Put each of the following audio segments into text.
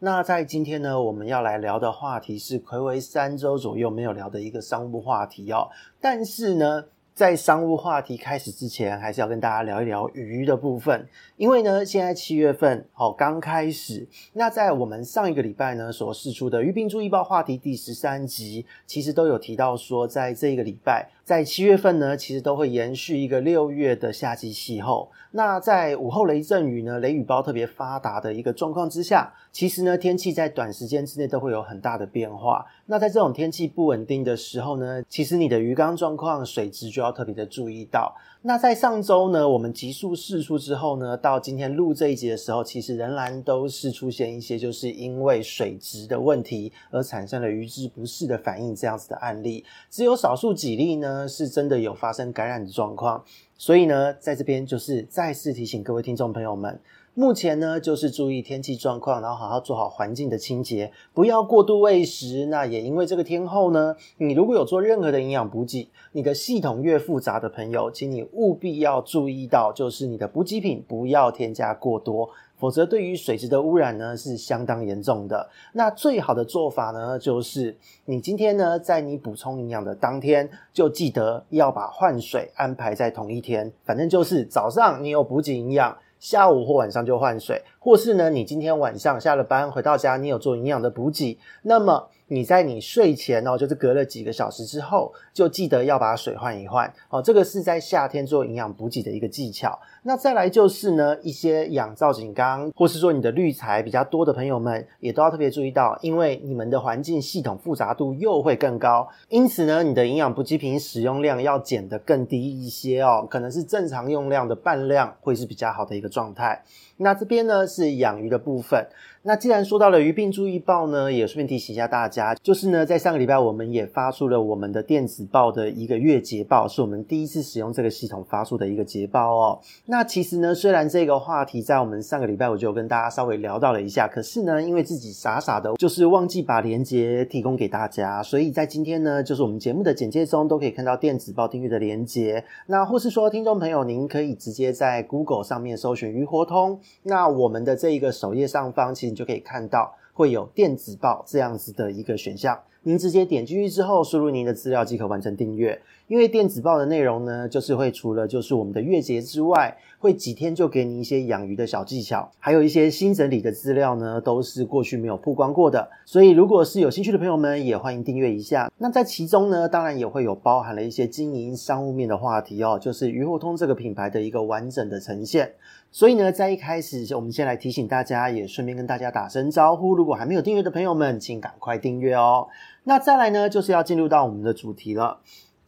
那在今天呢，我们要来聊的话题是睽违三周左右没有聊的一个商务话题哦。但是呢，在商务话题开始之前，还是要跟大家聊一聊鱼的部分。因为呢，现在七月份哦刚开始，那在我们上一个礼拜呢所释出的鱼病注意报话题第十三集，其实都有提到说，在这个礼拜。在七月份呢，其实都会延续一个六月的夏季气候。那在午后雷阵雨呢，雷雨包特别发达的一个状况之下，其实呢，天气在短时间之内都会有很大的变化。那在这种天气不稳定的时候呢，其实你的鱼缸状况、水质就要特别的注意到。那在上周呢，我们急速试出之后呢，到今天录这一集的时候，其实仍然都是出现一些就是因为水质的问题而产生了鱼只不适的反应这样子的案例，只有少数几例呢。是真的有发生感染的状况，所以呢，在这边就是再次提醒各位听众朋友们，目前呢就是注意天气状况，然后好好做好环境的清洁，不要过度喂食。那也因为这个天候呢，你如果有做任何的营养补给，你的系统越复杂的朋友，请你务必要注意到，就是你的补给品不要添加过多。否则，对于水质的污染呢是相当严重的。那最好的做法呢，就是你今天呢，在你补充营养的当天，就记得要把换水安排在同一天。反正就是早上你有补给营养，下午或晚上就换水，或是呢，你今天晚上下了班回到家，你有做营养的补给，那么。你在你睡前哦，就是隔了几个小时之后，就记得要把水换一换哦。这个是在夏天做营养补给的一个技巧。那再来就是呢，一些养造景缸，或是说你的滤材比较多的朋友们，也都要特别注意到，因为你们的环境系统复杂度又会更高，因此呢，你的营养补给品使用量要减得更低一些哦，可能是正常用量的半量，会是比较好的一个状态。那这边呢是养鱼的部分。那既然说到了鱼病注意报呢，也顺便提醒一下大家，就是呢，在上个礼拜我们也发出了我们的电子报的一个月捷报，是我们第一次使用这个系统发出的一个捷报哦。那其实呢，虽然这个话题在我们上个礼拜我就跟大家稍微聊到了一下，可是呢，因为自己傻傻的，就是忘记把链接提供给大家，所以在今天呢，就是我们节目的简介中都可以看到电子报订阅的链接。那或是说，听众朋友您可以直接在 Google 上面搜寻鱼活通，那我们的这一个首页上方其实就可以看到会有电子报这样子的一个选项，您直接点进去之后，输入您的资料即可完成订阅。因为电子报的内容呢，就是会除了就是我们的月结之外，会几天就给你一些养鱼的小技巧，还有一些新整理的资料呢，都是过去没有曝光过的。所以如果是有兴趣的朋友们，也欢迎订阅一下。那在其中呢，当然也会有包含了一些经营商务面的话题哦，就是鱼货通这个品牌的一个完整的呈现。所以呢，在一开始，我们先来提醒大家，也顺便跟大家打声招呼。如果还没有订阅的朋友们，请赶快订阅哦。那再来呢，就是要进入到我们的主题了。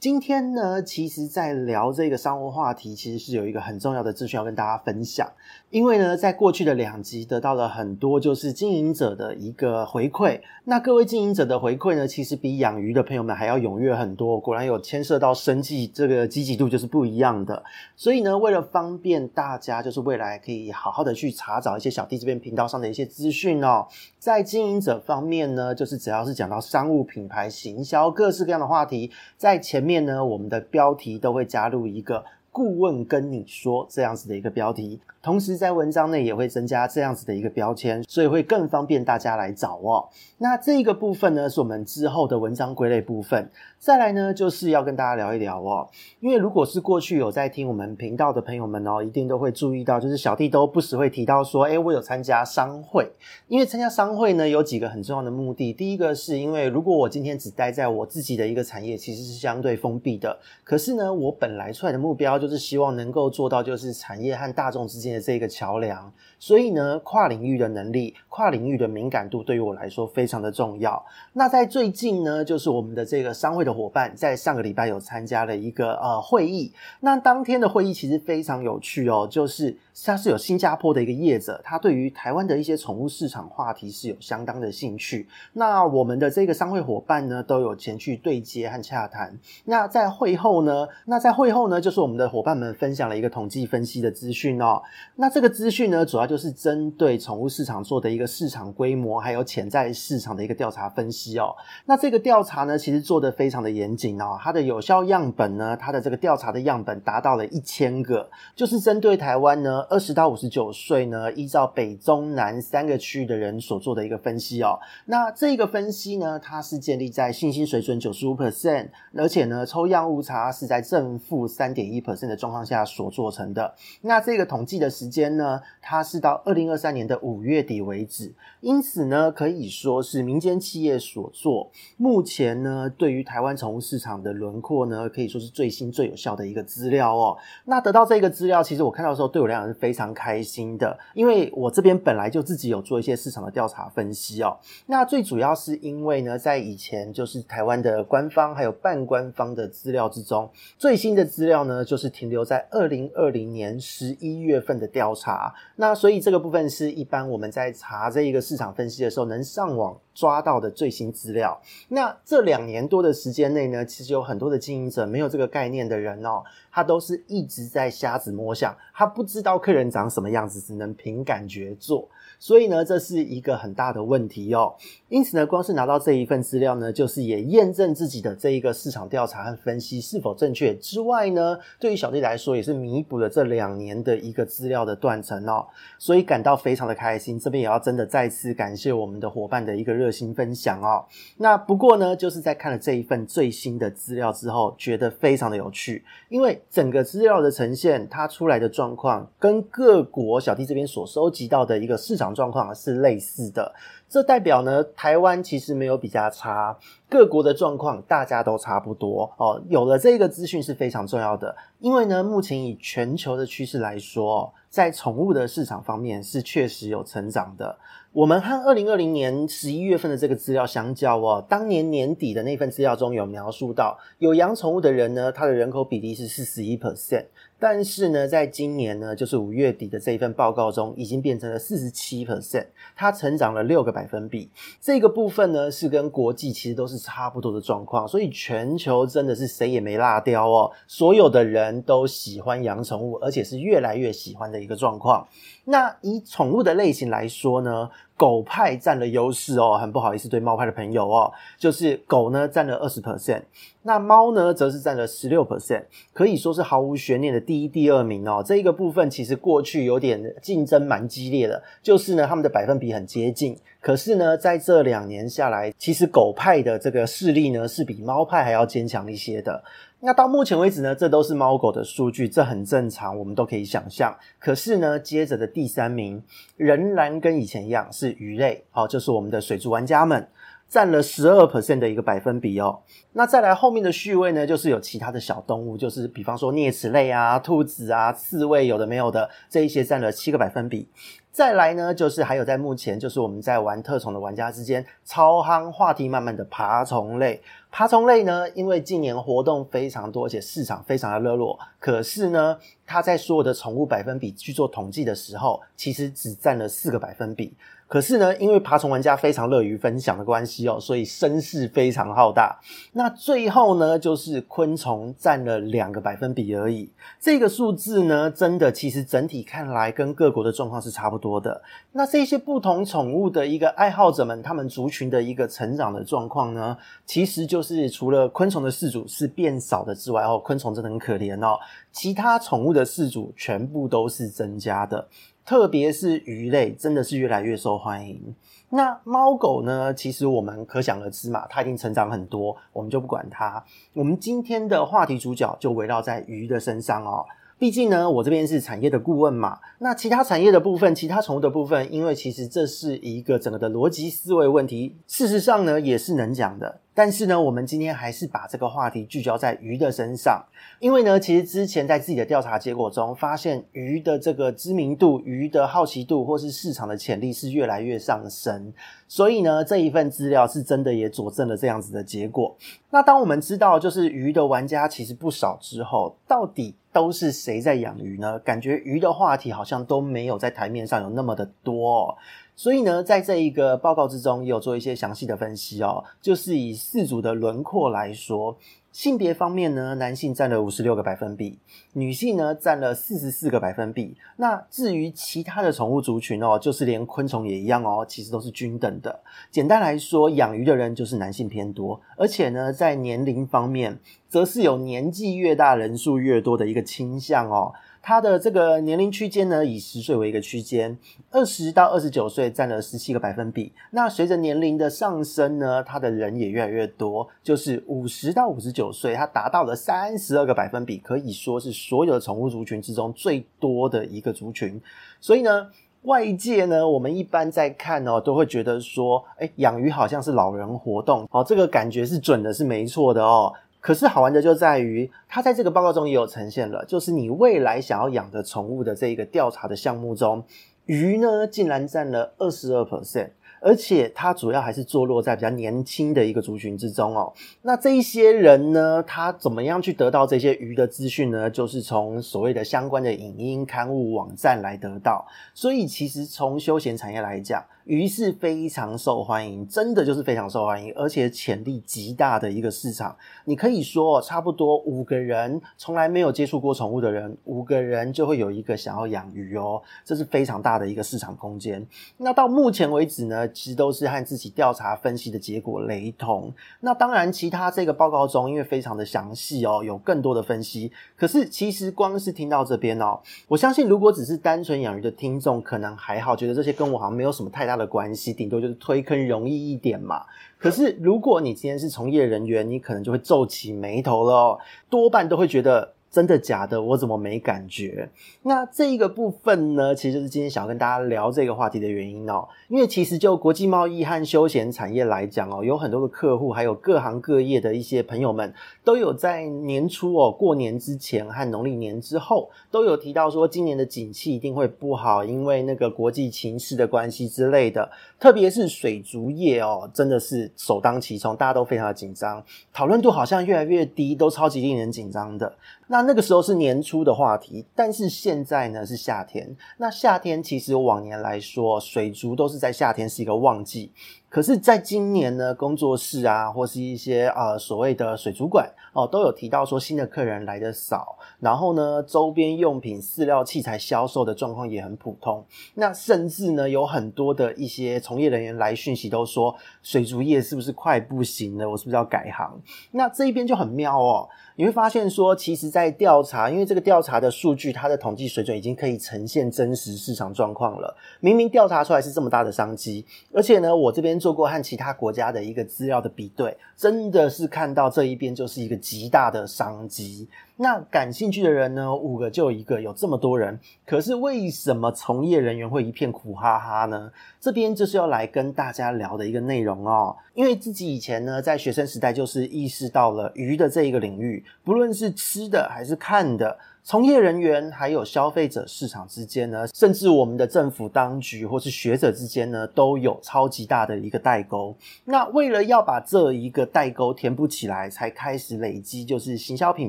今天呢，其实，在聊这个商务话题，其实是有一个很重要的资讯要跟大家分享。因为呢，在过去的两集得到了很多就是经营者的一个回馈。那各位经营者的回馈呢，其实比养鱼的朋友们还要踊跃很多。果然有牵涉到生计，这个积极度就是不一样的。所以呢，为了方便大家，就是未来可以好好的去查找一些小弟这边频道上的一些资讯哦。在经营者方面呢，就是只要是讲到商务品牌行销各式各样的话题，在前面。呢，我们的标题都会加入一个顾问跟你说这样子的一个标题，同时在文章内也会增加这样子的一个标签，所以会更方便大家来找哦。那这一个部分呢，是我们之后的文章归类部分。再来呢，就是要跟大家聊一聊哦，因为如果是过去有在听我们频道的朋友们哦，一定都会注意到，就是小弟都不时会提到说，诶，我有参加商会。因为参加商会呢，有几个很重要的目的。第一个是因为如果我今天只待在我自己的一个产业，其实是相对封闭的。可是呢，我本来出来的目标就是希望能够做到就是产业和大众之间的这个桥梁。所以呢，跨领域的能力、跨领域的敏感度对于我来说非常的重要。那在最近呢，就是我们的这个商会的伙伴在上个礼拜有参加了一个呃会议。那当天的会议其实非常有趣哦，就是它是有新加坡的一个业者，他对于台湾的一些宠物市场话题是有相当的兴趣。那我们的这个商会伙伴呢，都有前去对接和洽谈。那在会后呢，那在会后呢，就是我们的伙伴们分享了一个统计分析的资讯哦。那这个资讯呢，主要就是针对宠物市场做的一个市场规模，还有潜在市场的一个调查分析哦。那这个调查呢，其实做得非常的严谨哦。它的有效样本呢，它的这个调查的样本达到了一千个，就是针对台湾呢。二十到五十九岁呢，依照北中南三个区域的人所做的一个分析哦。那这个分析呢，它是建立在信心水准九十五 percent，而且呢，抽样误差是在正负三点一 percent 的状况下所做成的。那这个统计的时间呢，它是到二零二三年的五月底为止。因此呢，可以说是民间企业所做。目前呢，对于台湾宠物市场的轮廓呢，可以说是最新最有效的一个资料哦。那得到这个资料，其实我看到的时候，对我来讲是。非常开心的，因为我这边本来就自己有做一些市场的调查分析哦。那最主要是因为呢，在以前就是台湾的官方还有半官方的资料之中，最新的资料呢，就是停留在二零二零年十一月份的调查。那所以这个部分是一般我们在查这一个市场分析的时候，能上网抓到的最新资料。那这两年多的时间内呢，其实有很多的经营者没有这个概念的人哦，他都是一直在瞎子摸象，他不知道客人长什么样子，只能凭感觉做。所以呢，这是一个很大的问题哦。因此呢，光是拿到这一份资料呢，就是也验证自己的这一个市场调查和分析是否正确之外呢，对于小弟来说也是弥补了这两年的一个资料的断层哦。所以感到非常的开心。这边也要真的再次感谢我们的伙伴的一个热心分享哦。那不过呢，就是在看了这一份最新的资料之后，觉得非常的有趣，因为整个资料的呈现，它出来的状况跟各国小弟这边所收集到的一个市场。状况是类似的，这代表呢，台湾其实没有比较差，各国的状况大家都差不多哦。有了这个资讯是非常重要的，因为呢，目前以全球的趋势来说，在宠物的市场方面是确实有成长的。我们和二零二零年十一月份的这个资料相较哦，当年年底的那份资料中有描述到，有养宠物的人呢，他的人口比例是四十一 percent。但是呢，在今年呢，就是五月底的这一份报告中，已经变成了四十七 percent，它成长了六个百分比。这个部分呢，是跟国际其实都是差不多的状况，所以全球真的是谁也没落掉哦，所有的人都喜欢养宠物，而且是越来越喜欢的一个状况。那以宠物的类型来说呢，狗派占了优势哦，很不好意思对猫派的朋友哦，就是狗呢占了二十 percent，那猫呢则是占了十六 percent，可以说是毫无悬念的第一、第二名哦。这一个部分其实过去有点竞争蛮激烈的，就是呢他们的百分比很接近，可是呢在这两年下来，其实狗派的这个势力呢是比猫派还要坚强一些的。那到目前为止呢，这都是猫狗的数据，这很正常，我们都可以想象。可是呢，接着的第三名仍然跟以前一样是鱼类，好，就是我们的水族玩家们占了十二 percent 的一个百分比哦。那再来后面的序位呢，就是有其他的小动物，就是比方说啮齿类啊、兔子啊、刺猬，有的没有的，这一些占了七个百分比。再来呢，就是还有在目前，就是我们在玩特宠的玩家之间超夯话题慢慢的爬虫类。爬虫类呢，因为近年活动非常多，而且市场非常的热络，可是呢，它在所有的宠物百分比去做统计的时候，其实只占了四个百分比。可是呢，因为爬虫玩家非常乐于分享的关系哦，所以声势非常浩大。那最后呢，就是昆虫占了两个百分比而已。这个数字呢，真的其实整体看来跟各国的状况是差不多的。那这些不同宠物的一个爱好者们，他们族群的一个成长的状况呢，其实就是除了昆虫的饲主是变少的之外，哦，昆虫真的很可怜哦，其他宠物的饲主全部都是增加的。特别是鱼类，真的是越来越受欢迎。那猫狗呢？其实我们可想而知嘛，它已经成长很多，我们就不管它。我们今天的话题主角就围绕在鱼的身上哦。毕竟呢，我这边是产业的顾问嘛。那其他产业的部分，其他宠物的部分，因为其实这是一个整个的逻辑思维问题，事实上呢也是能讲的。但是呢，我们今天还是把这个话题聚焦在鱼的身上，因为呢，其实之前在自己的调查结果中发现，鱼的这个知名度、鱼的好奇度或是市场的潜力是越来越上升，所以呢，这一份资料是真的也佐证了这样子的结果。那当我们知道就是鱼的玩家其实不少之后，到底都是谁在养鱼呢？感觉鱼的话题好像都没有在台面上有那么的多哦。所以呢，在这一个报告之中，也有做一些详细的分析哦。就是以四组的轮廓来说，性别方面呢，男性占了五十六个百分比，女性呢占了四十四个百分比。那至于其他的宠物族群哦，就是连昆虫也一样哦，其实都是均等的。简单来说，养鱼的人就是男性偏多，而且呢，在年龄方面，则是有年纪越大人数越多的一个倾向哦。它的这个年龄区间呢，以十岁为一个区间，二十到二十九岁占了十七个百分比。那随着年龄的上升呢，它的人也越来越多，就是五十到五十九岁，它达到了三十二个百分比，可以说是所有的宠物族群之中最多的一个族群。所以呢，外界呢，我们一般在看哦，都会觉得说，诶，养鱼好像是老人活动，哦，这个感觉是准的，是没错的哦。可是好玩的就在于，它在这个报告中也有呈现了，就是你未来想要养的宠物的这一个调查的项目中，鱼呢竟然占了二十二 percent。而且它主要还是坐落在比较年轻的一个族群之中哦。那这一些人呢，他怎么样去得到这些鱼的资讯呢？就是从所谓的相关的影音刊物网站来得到。所以其实从休闲产业来讲，鱼是非常受欢迎，真的就是非常受欢迎，而且潜力极大的一个市场。你可以说，差不多五个人从来没有接触过宠物的人，五个人就会有一个想要养鱼哦，这是非常大的一个市场空间。那到目前为止呢，其实都是和自己调查分析的结果雷同。那当然，其他这个报告中，因为非常的详细哦，有更多的分析。可是，其实光是听到这边哦，我相信如果只是单纯养鱼的听众，可能还好，觉得这些跟我好像没有什么太大的关系，顶多就是推坑容易一点嘛。可是，如果你今天是从业人员，你可能就会皱起眉头了，多半都会觉得。真的假的？我怎么没感觉？那这一个部分呢，其实就是今天想要跟大家聊这个话题的原因哦。因为其实就国际贸易和休闲产业来讲哦，有很多的客户，还有各行各业的一些朋友们，都有在年初哦，过年之前和农历年之后，都有提到说今年的景气一定会不好，因为那个国际情势的关系之类的。特别是水族业哦，真的是首当其冲，大家都非常的紧张，讨论度好像越来越低，都超级令人紧张的。那那个时候是年初的话题，但是现在呢是夏天。那夏天其实往年来说，水族都是在夏天是一个旺季。可是，在今年呢，工作室啊，或是一些呃所谓的水族馆哦，都有提到说新的客人来的少，然后呢，周边用品、饲料器材销售的状况也很普通。那甚至呢，有很多的一些从业人员来讯息都说，水族业是不是快不行了？我是不是要改行？那这一边就很妙哦。你会发现说，其实，在调查，因为这个调查的数据，它的统计水准已经可以呈现真实市场状况了。明明调查出来是这么大的商机，而且呢，我这边做过和其他国家的一个资料的比对，真的是看到这一边就是一个极大的商机。那感兴趣的人呢，五个就一个，有这么多人，可是为什么从业人员会一片苦哈哈呢？这边就是要来跟大家聊的一个内容哦。因为自己以前呢，在学生时代就是意识到了鱼的这一个领域，不论是吃的还是看的。从业人员还有消费者市场之间呢，甚至我们的政府当局或是学者之间呢，都有超级大的一个代沟。那为了要把这一个代沟填补起来，才开始累积就是行销品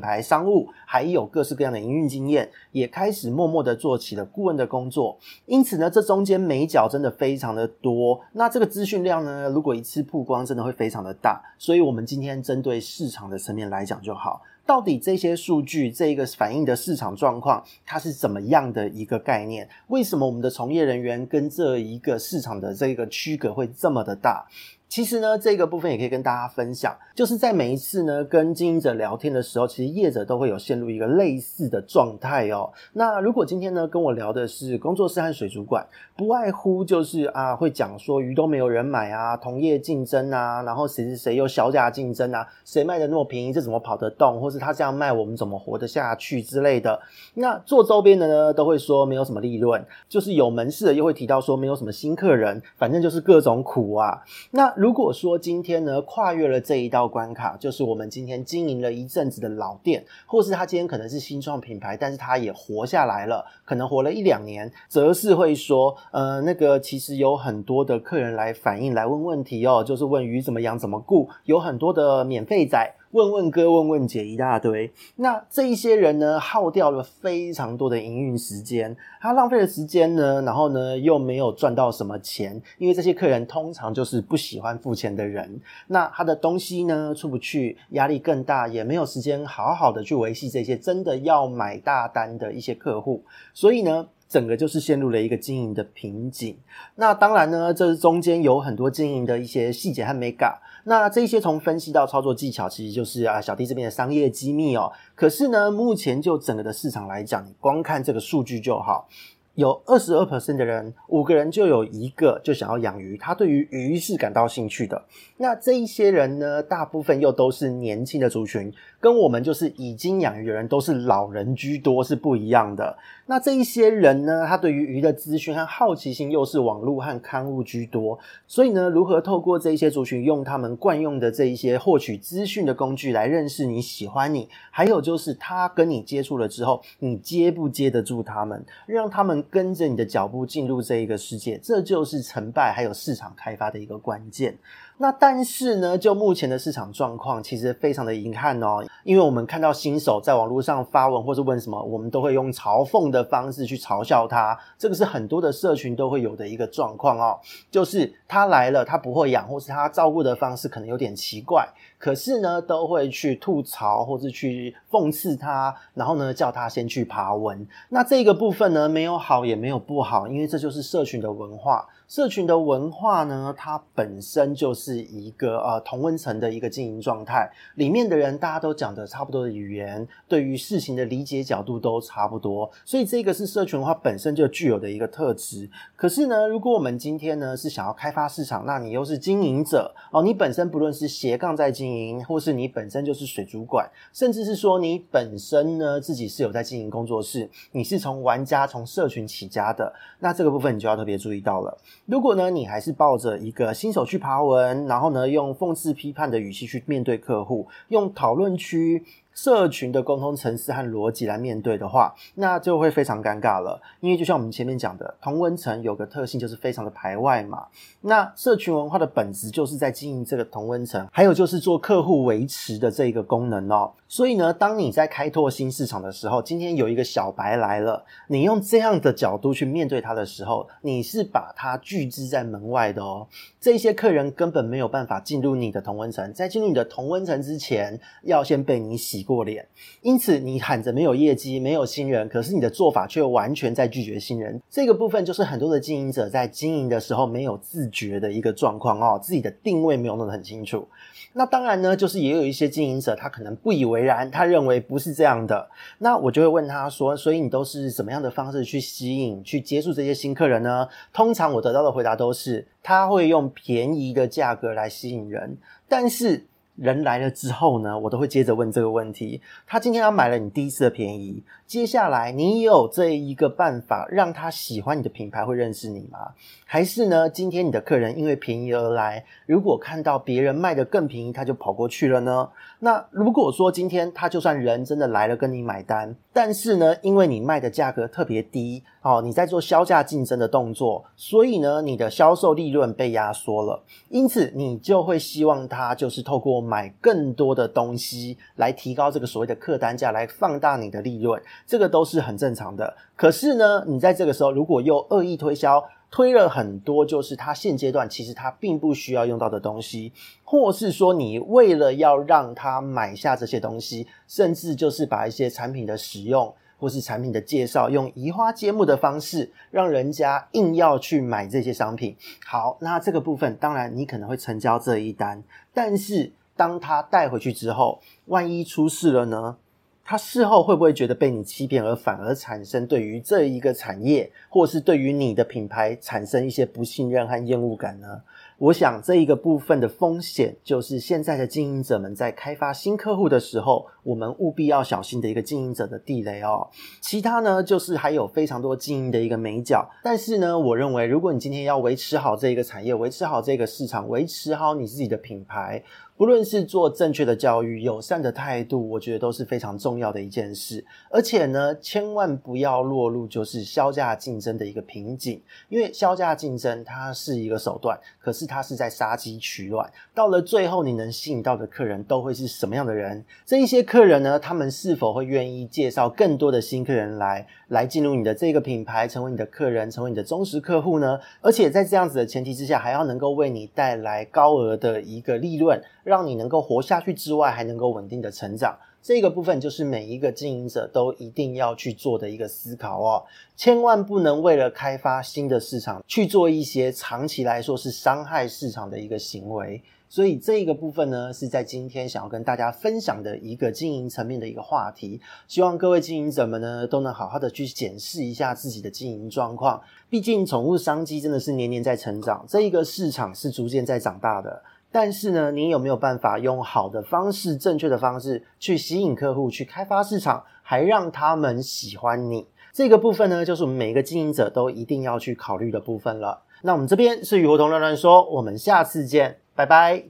牌商务，还有各式各样的营运经验，也开始默默的做起了顾问的工作。因此呢，这中间眉角真的非常的多。那这个资讯量呢，如果一次曝光，真的会非常的大。所以我们今天针对市场的层面来讲就好。到底这些数据，这一个反映的市场状况，它是怎么样的一个概念？为什么我们的从业人员跟这一个市场的这个区隔会这么的大？其实呢，这个部分也可以跟大家分享，就是在每一次呢跟经营者聊天的时候，其实业者都会有陷入一个类似的状态哦。那如果今天呢跟我聊的是工作室和水族馆，不外乎就是啊会讲说鱼都没有人买啊，同业竞争啊，然后谁谁谁又小价竞争啊，谁卖的那么便宜，这怎么跑得动？或是他这样卖，我们怎么活得下去之类的。那做周边的呢，都会说没有什么利润，就是有门市的又会提到说没有什么新客人，反正就是各种苦啊。那如果说今天呢，跨越了这一道关卡，就是我们今天经营了一阵子的老店，或是他今天可能是新创品牌，但是他也活下来了，可能活了一两年，则是会说，呃，那个其实有很多的客人来反映，来问问题哦，就是问鱼怎么养怎么顾，有很多的免费仔。问问哥，问问姐一大堆。那这一些人呢，耗掉了非常多的营运时间，他浪费了时间呢，然后呢又没有赚到什么钱，因为这些客人通常就是不喜欢付钱的人。那他的东西呢出不去，压力更大，也没有时间好好的去维系这些真的要买大单的一些客户，所以呢。整个就是陷入了一个经营的瓶颈。那当然呢，这中间有很多经营的一些细节和眉角。那这些从分析到操作技巧，其实就是啊小弟这边的商业机密哦。可是呢，目前就整个的市场来讲，你光看这个数据就好。有二十二 percent 的人，五个人就有一个就想要养鱼，他对于鱼是感到兴趣的。那这一些人呢，大部分又都是年轻的族群，跟我们就是已经养鱼的人都是老人居多，是不一样的。那这一些人呢，他对于鱼的资讯和好奇心又是网络和刊物居多，所以呢，如何透过这一些族群，用他们惯用的这一些获取资讯的工具来认识你、喜欢你，还有就是他跟你接触了之后，你接不接得住他们，让他们。跟着你的脚步进入这一个世界，这就是成败还有市场开发的一个关键。那但是呢，就目前的市场状况，其实非常的遗憾哦，因为我们看到新手在网络上发文或者问什么，我们都会用嘲讽的方式去嘲笑他。这个是很多的社群都会有的一个状况哦，就是他来了，他不会养，或是他照顾的方式可能有点奇怪，可是呢，都会去吐槽或是去讽刺他，然后呢，叫他先去爬文。那这个部分呢，没有好也没有不好，因为这就是社群的文化。社群的文化呢，它本身就是一个呃同温层的一个经营状态，里面的人大家都讲的差不多的语言，对于事情的理解角度都差不多，所以这个是社群文化本身就具有的一个特质。可是呢，如果我们今天呢是想要开发市场，那你又是经营者哦，你本身不论是斜杠在经营，或是你本身就是水族馆，甚至是说你本身呢自己是有在经营工作室，你是从玩家从社群起家的，那这个部分你就要特别注意到了。如果呢，你还是抱着一个新手去爬文，然后呢，用讽刺批判的语气去面对客户，用讨论区。社群的沟通层次和逻辑来面对的话，那就会非常尴尬了。因为就像我们前面讲的，同温层有个特性就是非常的排外嘛。那社群文化的本质就是在经营这个同温层，还有就是做客户维持的这个功能哦。所以呢，当你在开拓新市场的时候，今天有一个小白来了，你用这样的角度去面对他的时候，你是把他拒之在门外的哦。这些客人根本没有办法进入你的同温层，在进入你的同温层之前，要先被你洗过脸，因此你喊着没有业绩、没有新人，可是你的做法却完全在拒绝新人。这个部分就是很多的经营者在经营的时候没有自觉的一个状况哦，自己的定位没有弄得很清楚。那当然呢，就是也有一些经营者他可能不以为然，他认为不是这样的。那我就会问他说：“所以你都是什么样的方式去吸引、去接触这些新客人呢？”通常我得到的回答都是他会用便宜的价格来吸引人，但是。人来了之后呢，我都会接着问这个问题：他今天他买了你第一次的便宜，接下来你有这一个办法让他喜欢你的品牌，会认识你吗？还是呢，今天你的客人因为便宜而来，如果看到别人卖得更便宜，他就跑过去了呢？那如果说今天他就算人真的来了跟你买单，但是呢，因为你卖的价格特别低，哦，你在做削价竞争的动作，所以呢，你的销售利润被压缩了，因此你就会希望他就是透过买更多的东西来提高这个所谓的客单价，来放大你的利润，这个都是很正常的。可是呢，你在这个时候如果又恶意推销，推了很多就是他现阶段其实他并不需要用到的东西，或是说你为了要让他买下这些东西，甚至就是把一些产品的使用或是产品的介绍用移花接木的方式，让人家硬要去买这些商品。好，那这个部分当然你可能会成交这一单，但是。当他带回去之后，万一出事了呢？他事后会不会觉得被你欺骗，而反而产生对于这一个产业，或是对于你的品牌产生一些不信任和厌恶感呢？我想这一个部分的风险，就是现在的经营者们在开发新客户的时候，我们务必要小心的一个经营者的地雷哦。其他呢，就是还有非常多经营的一个美角。但是呢，我认为如果你今天要维持好这一个产业，维持好这个市场，维持好你自己的品牌，不论是做正确的教育、友善的态度，我觉得都是非常重要的一件事。而且呢，千万不要落入就是削价竞争的一个瓶颈，因为削价竞争它是一个手段，可是它是在杀鸡取卵。到了最后，你能吸引到的客人都会是什么样的人？这一些客人呢，他们是否会愿意介绍更多的新客人来，来进入你的这个品牌，成为你的客人，成为你的忠实客户呢？而且在这样子的前提之下，还要能够为你带来高额的一个利润。让你能够活下去之外，还能够稳定的成长，这个部分就是每一个经营者都一定要去做的一个思考哦。千万不能为了开发新的市场去做一些长期来说是伤害市场的一个行为。所以这个部分呢，是在今天想要跟大家分享的一个经营层面的一个话题。希望各位经营者们呢，都能好好的去检视一下自己的经营状况。毕竟宠物商机真的是年年在成长，这一个市场是逐渐在长大的。但是呢，你有没有办法用好的方式、正确的方式去吸引客户、去开发市场，还让他们喜欢你？这个部分呢，就是我们每一个经营者都一定要去考虑的部分了。那我们这边是雨果同乱乱说，我们下次见，拜拜。